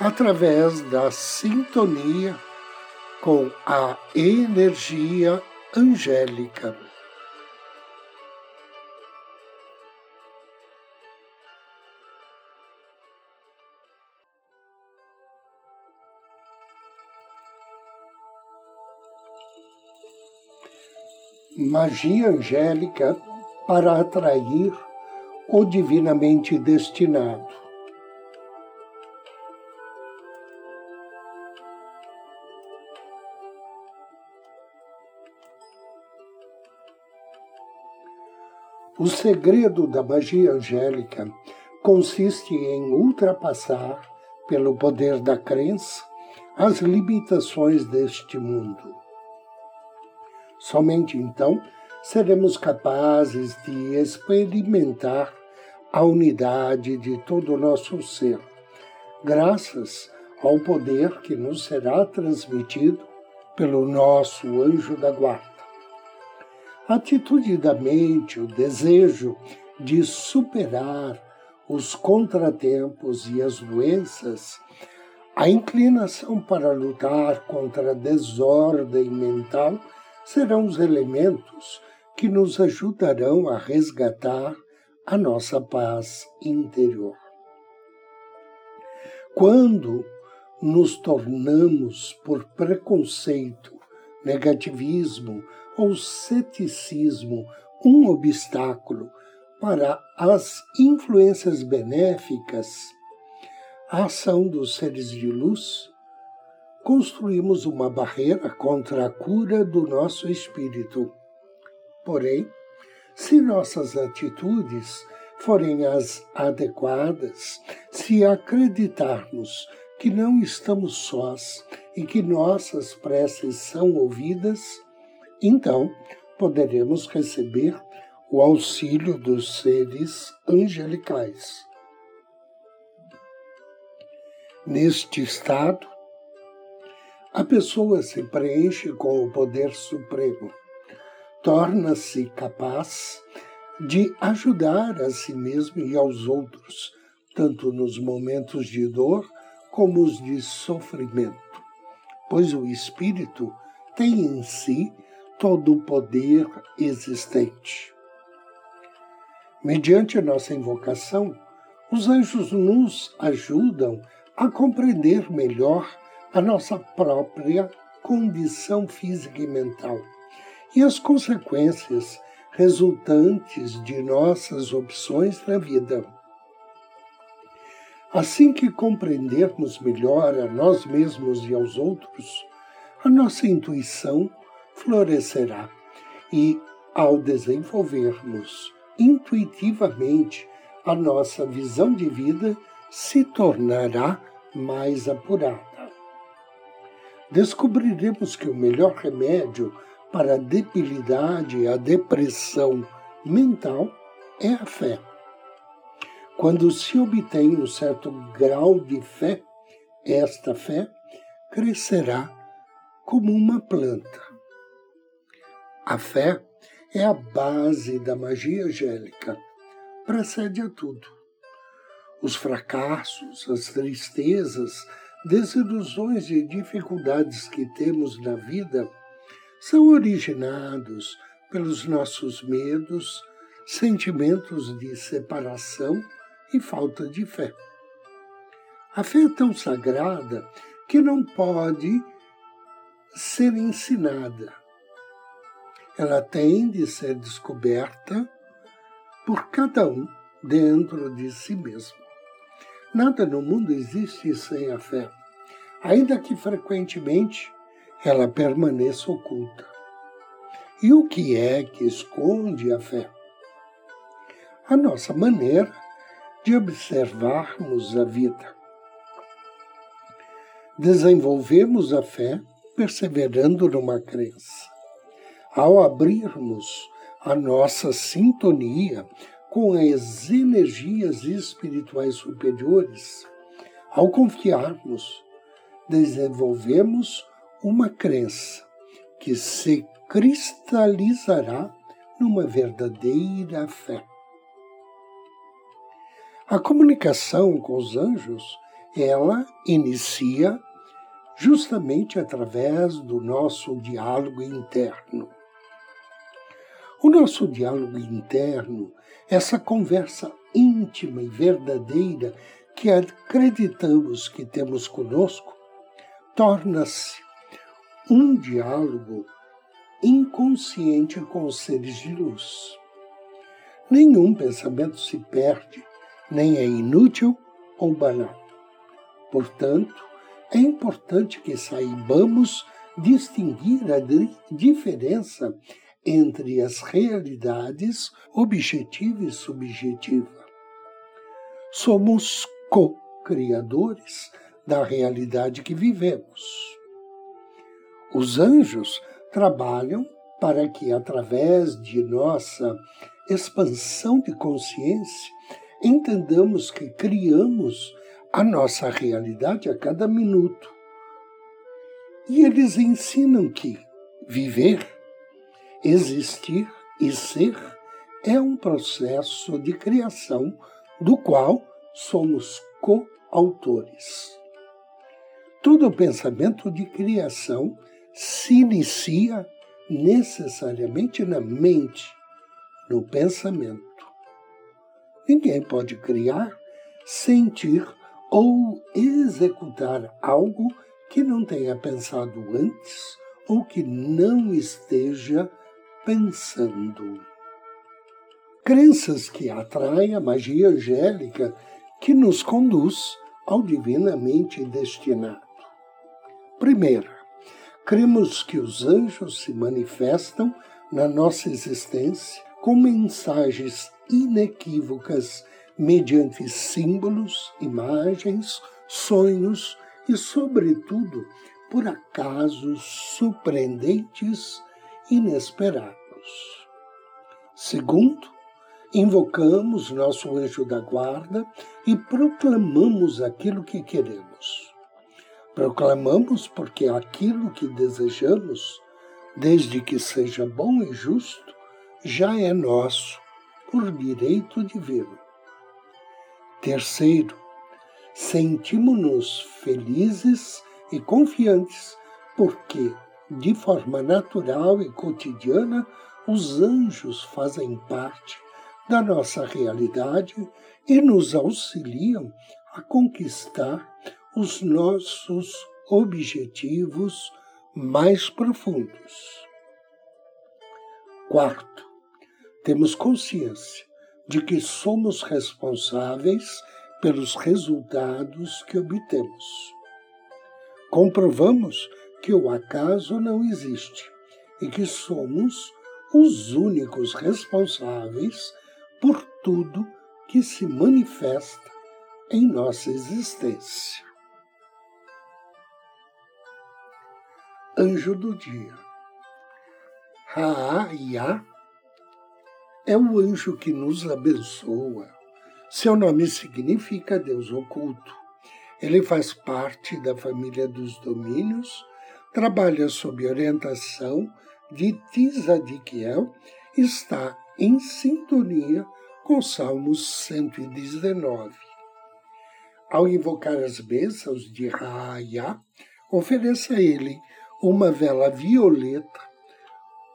através da sintonia com a energia angélica. Magia angélica para atrair o divinamente destinado. O segredo da magia angélica consiste em ultrapassar, pelo poder da crença, as limitações deste mundo. Somente então seremos capazes de experimentar a unidade de todo o nosso ser, graças ao poder que nos será transmitido pelo nosso anjo da guarda. Atitude da mente, o desejo de superar os contratempos e as doenças, a inclinação para lutar contra a desordem mental serão os elementos que nos ajudarão a resgatar a nossa paz interior. Quando nos tornamos, por preconceito, negativismo ou ceticismo um obstáculo para as influências benéficas, a ação dos seres de luz, construímos uma barreira contra a cura do nosso espírito. Porém, se nossas atitudes forem as adequadas, se acreditarmos que não estamos sós e que nossas preces são ouvidas, então poderemos receber o auxílio dos seres angelicais. Neste estado, a pessoa se preenche com o poder supremo, torna-se capaz de ajudar a si mesmo e aos outros, tanto nos momentos de dor como os de sofrimento, pois o espírito tem em si todo o poder existente. Mediante a nossa invocação, os anjos nos ajudam a compreender melhor a nossa própria condição física e mental e as consequências resultantes de nossas opções na vida. Assim que compreendermos melhor a nós mesmos e aos outros, a nossa intuição florescerá e, ao desenvolvermos intuitivamente a nossa visão de vida, se tornará mais apurada. Descobriremos que o melhor remédio para a debilidade e a depressão mental é a fé. Quando se obtém um certo grau de fé, esta fé crescerá como uma planta a fé é a base da magia angélica, precede a tudo. Os fracassos, as tristezas, desilusões e dificuldades que temos na vida são originados pelos nossos medos, sentimentos de separação e falta de fé. A fé é tão sagrada que não pode ser ensinada, ela tem de ser descoberta por cada um dentro de si mesmo. Nada no mundo existe sem a fé, ainda que frequentemente ela permaneça oculta. E o que é que esconde a fé? A nossa maneira de observarmos a vida. Desenvolvemos a fé perseverando numa crença. Ao abrirmos a nossa sintonia com as energias espirituais superiores, ao confiarmos, desenvolvemos uma crença que se cristalizará numa verdadeira fé. A comunicação com os anjos, ela inicia justamente através do nosso diálogo interno. O nosso diálogo interno, essa conversa íntima e verdadeira que acreditamos que temos conosco, torna-se um diálogo inconsciente com os seres de luz. Nenhum pensamento se perde, nem é inútil ou banal. Portanto, é importante que saibamos distinguir a diferença entre as realidades objetiva e subjetiva. Somos co-criadores da realidade que vivemos. Os anjos trabalham para que, através de nossa expansão de consciência, entendamos que criamos a nossa realidade a cada minuto. E eles ensinam que viver Existir e ser é um processo de criação do qual somos coautores. Todo pensamento de criação se inicia necessariamente na mente, no pensamento. Ninguém pode criar, sentir ou executar algo que não tenha pensado antes ou que não esteja pensando. Crenças que atraem a magia angélica que nos conduz ao divinamente destinado. Primeira, cremos que os anjos se manifestam na nossa existência com mensagens inequívocas mediante símbolos, imagens, sonhos e, sobretudo, por acasos surpreendentes inesperados. Segundo, invocamos nosso anjo da guarda e proclamamos aquilo que queremos. Proclamamos porque aquilo que desejamos, desde que seja bom e justo, já é nosso por direito divino. Terceiro, sentimos-nos felizes e confiantes porque de forma natural e cotidiana, os anjos fazem parte da nossa realidade e nos auxiliam a conquistar os nossos objetivos mais profundos. Quarto, temos consciência de que somos responsáveis pelos resultados que obtemos. Comprovamos que o acaso não existe e que somos os únicos responsáveis por tudo que se manifesta em nossa existência. Anjo do Dia Ra'a é o anjo que nos abençoa. Seu nome significa Deus oculto. Ele faz parte da família dos domínios trabalha sob orientação de Tisadiquiel, está em sintonia com Salmos 119. Ao invocar as bênçãos de Raaya, ofereça a ele uma vela violeta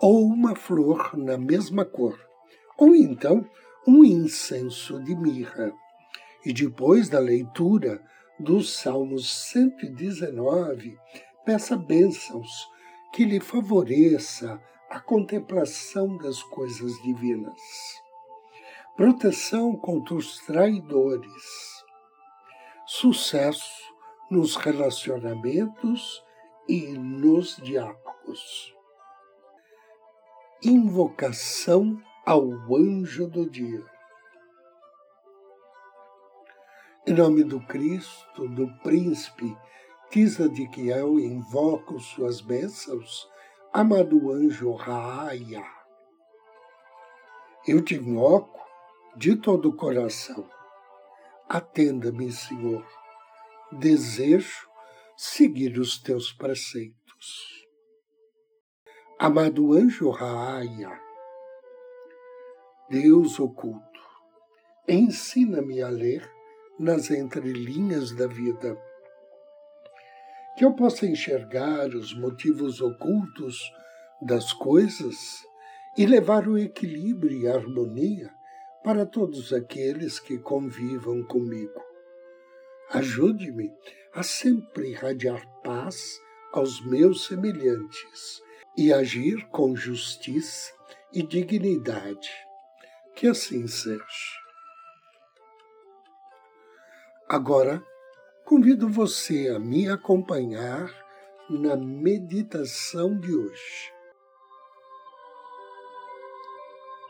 ou uma flor na mesma cor, ou então um incenso de mirra. E depois da leitura do Salmos 119, Peça bênçãos que lhe favoreça a contemplação das coisas divinas. Proteção contra os traidores. Sucesso nos relacionamentos e nos diálogos. Invocação ao anjo do dia. Em nome do Cristo, do príncipe Tisa de que eu invoco suas bênçãos, amado anjo Raia. Eu te invoco de todo o coração. Atenda-me, Senhor. Desejo seguir os teus preceitos. Amado anjo Raia, Deus oculto, ensina-me a ler nas entrelinhas da vida que eu possa enxergar os motivos ocultos das coisas e levar o equilíbrio e a harmonia para todos aqueles que convivam comigo. Ajude-me a sempre irradiar paz aos meus semelhantes e agir com justiça e dignidade. Que assim seja. Agora, Convido você a me acompanhar na meditação de hoje.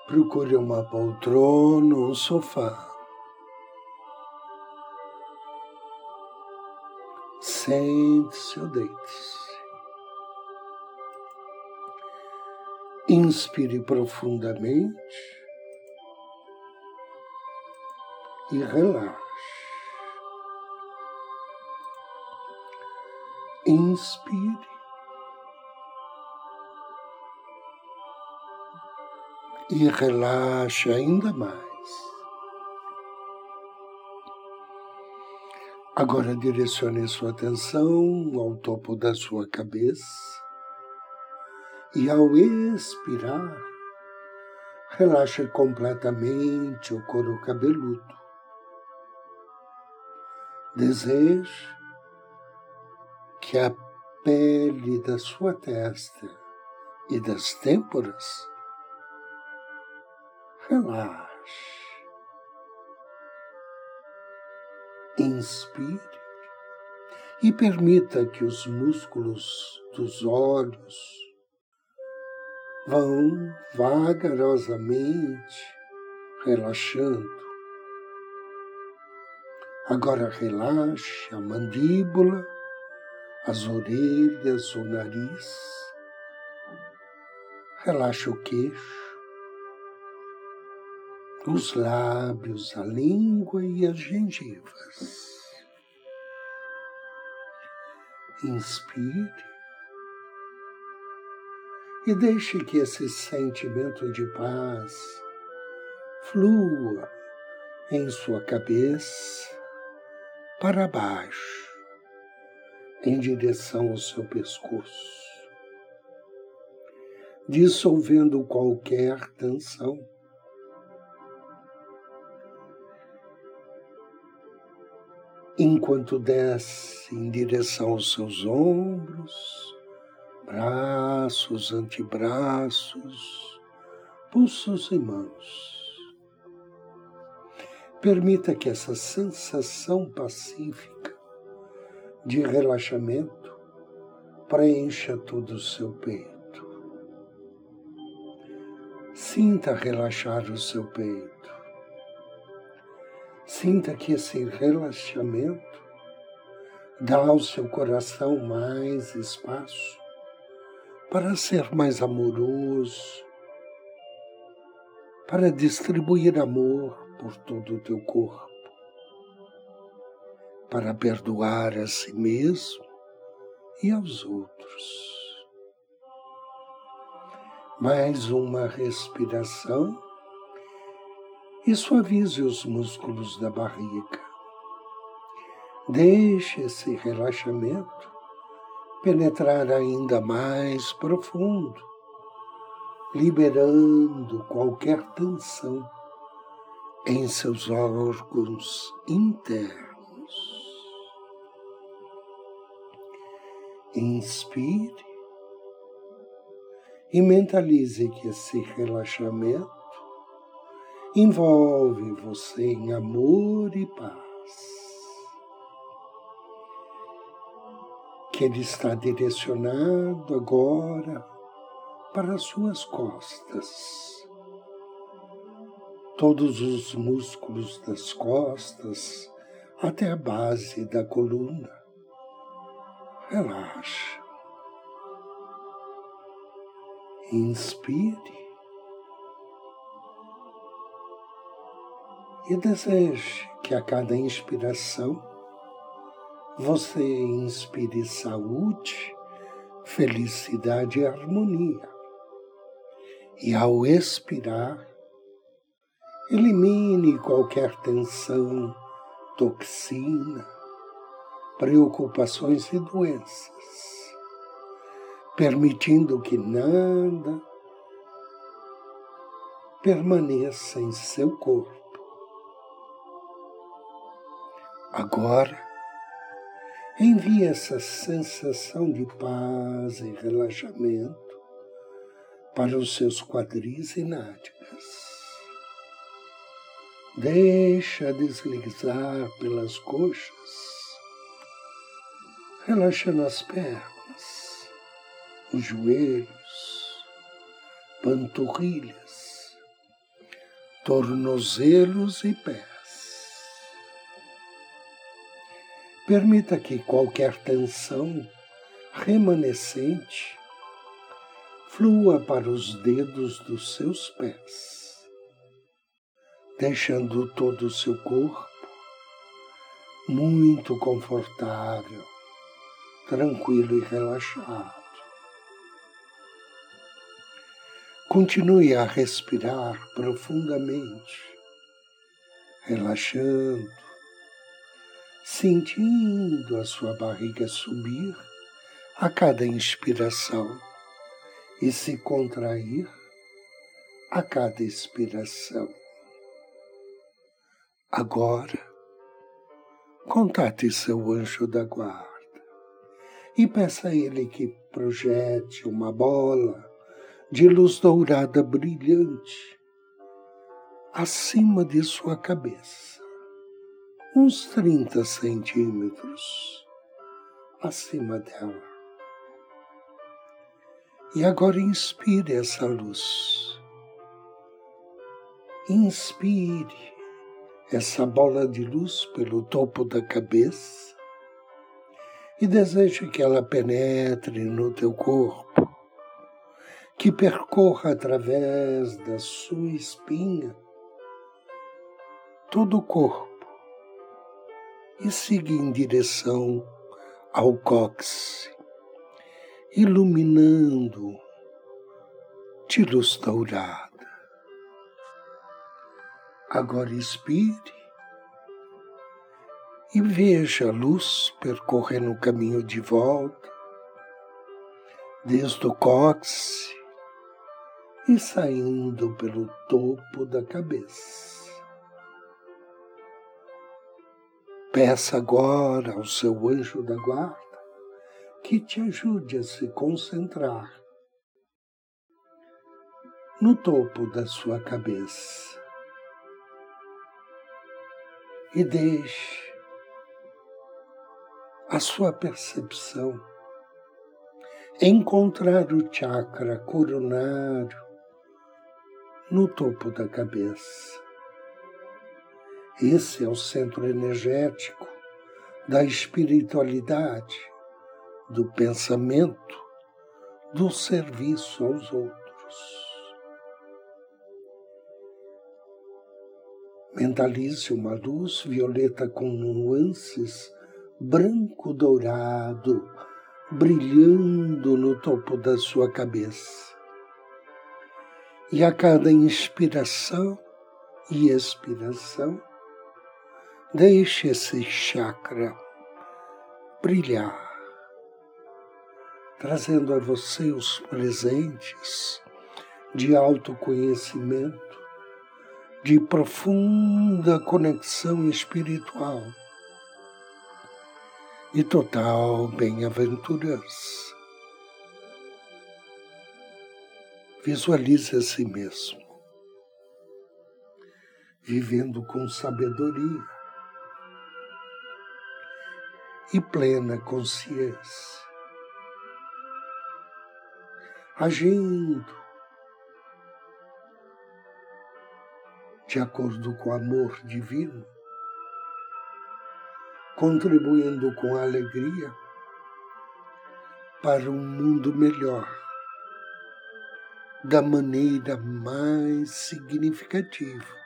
Procure uma poltrona ou um sofá. Sente-se ou deite-se. Inspire profundamente e relaxe. Inspire. E relaxe ainda mais. Agora direcione sua atenção ao topo da sua cabeça e ao expirar, relaxe completamente o couro cabeludo. Deseje que a pele da sua testa e das têmporas relaxe. Inspire e permita que os músculos dos olhos vão vagarosamente relaxando. Agora relaxe a mandíbula as orelhas, o nariz. Relaxa o queixo, os lábios, a língua e as gengivas. Inspire e deixe que esse sentimento de paz flua em sua cabeça para baixo em direção ao seu pescoço, dissolvendo qualquer tensão. Enquanto desce em direção aos seus ombros, braços, antebraços, pulsos e mãos. Permita que essa sensação pacífica de relaxamento preencha todo o seu peito. Sinta relaxar o seu peito. Sinta que esse relaxamento dá ao seu coração mais espaço para ser mais amoroso, para distribuir amor por todo o teu corpo para perdoar a si mesmo e aos outros. Mais uma respiração e suavize os músculos da barriga. Deixe esse relaxamento penetrar ainda mais profundo, liberando qualquer tensão em seus órgãos internos. Inspire e mentalize que esse relaxamento envolve você em amor e paz. Que ele está direcionado agora para as suas costas. Todos os músculos das costas até a base da coluna Relaxe. Inspire. E deseje que a cada inspiração você inspire saúde, felicidade e harmonia. E ao expirar, elimine qualquer tensão, toxina, preocupações e doenças, permitindo que nada permaneça em seu corpo. Agora, envie essa sensação de paz e relaxamento para os seus quadris e nádegas. Deixa deslizar pelas coxas, relaxando as pernas, os joelhos, panturrilhas, tornozelos e pés. Permita que qualquer tensão remanescente flua para os dedos dos seus pés, deixando todo o seu corpo muito confortável, tranquilo e relaxado. Continue a respirar profundamente, relaxando, sentindo a sua barriga subir a cada inspiração e se contrair a cada expiração. Agora, contate seu anjo da guarda e peça a ele que projete uma bola de luz dourada brilhante acima de sua cabeça, uns 30 centímetros acima dela. E agora inspire essa luz. Inspire essa bola de luz pelo topo da cabeça e deseje que ela penetre no teu corpo, que percorra através da sua espinha todo o corpo e siga em direção ao cóccix iluminando de luz dourada. Agora expire e veja a luz percorrendo o caminho de volta, desde o cóccix e saindo pelo topo da cabeça. Peça agora ao seu anjo da guarda que te ajude a se concentrar no topo da sua cabeça. E deixe a sua percepção encontrar o chakra coronário no topo da cabeça. Esse é o centro energético da espiritualidade do pensamento, do serviço aos outros. Mentalize uma luz violeta com nuances branco-dourado brilhando no topo da sua cabeça. E a cada inspiração e expiração, deixe esse chakra brilhar trazendo a você os presentes de autoconhecimento, de profunda conexão espiritual e total bem-aventurança. Visualize a si mesmo, vivendo com sabedoria e plena consciência agindo de acordo com o amor divino, contribuindo com alegria para um mundo melhor, da maneira mais significativa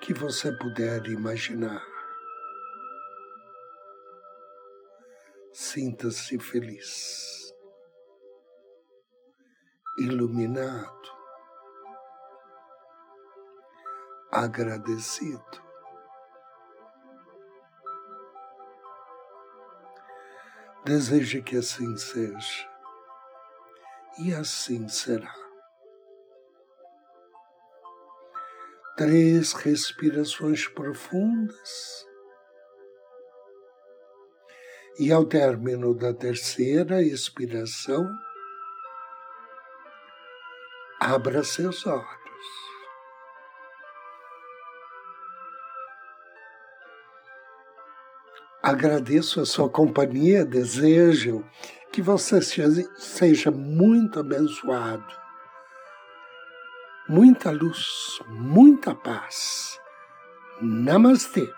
que você puder imaginar. Sinta-se feliz, iluminado, agradecido. Deseje que assim seja, e assim será. Três respirações profundas. E ao término da terceira expiração, abra seus olhos. Agradeço a sua companhia, desejo que você seja muito abençoado. Muita luz, muita paz. Namastê.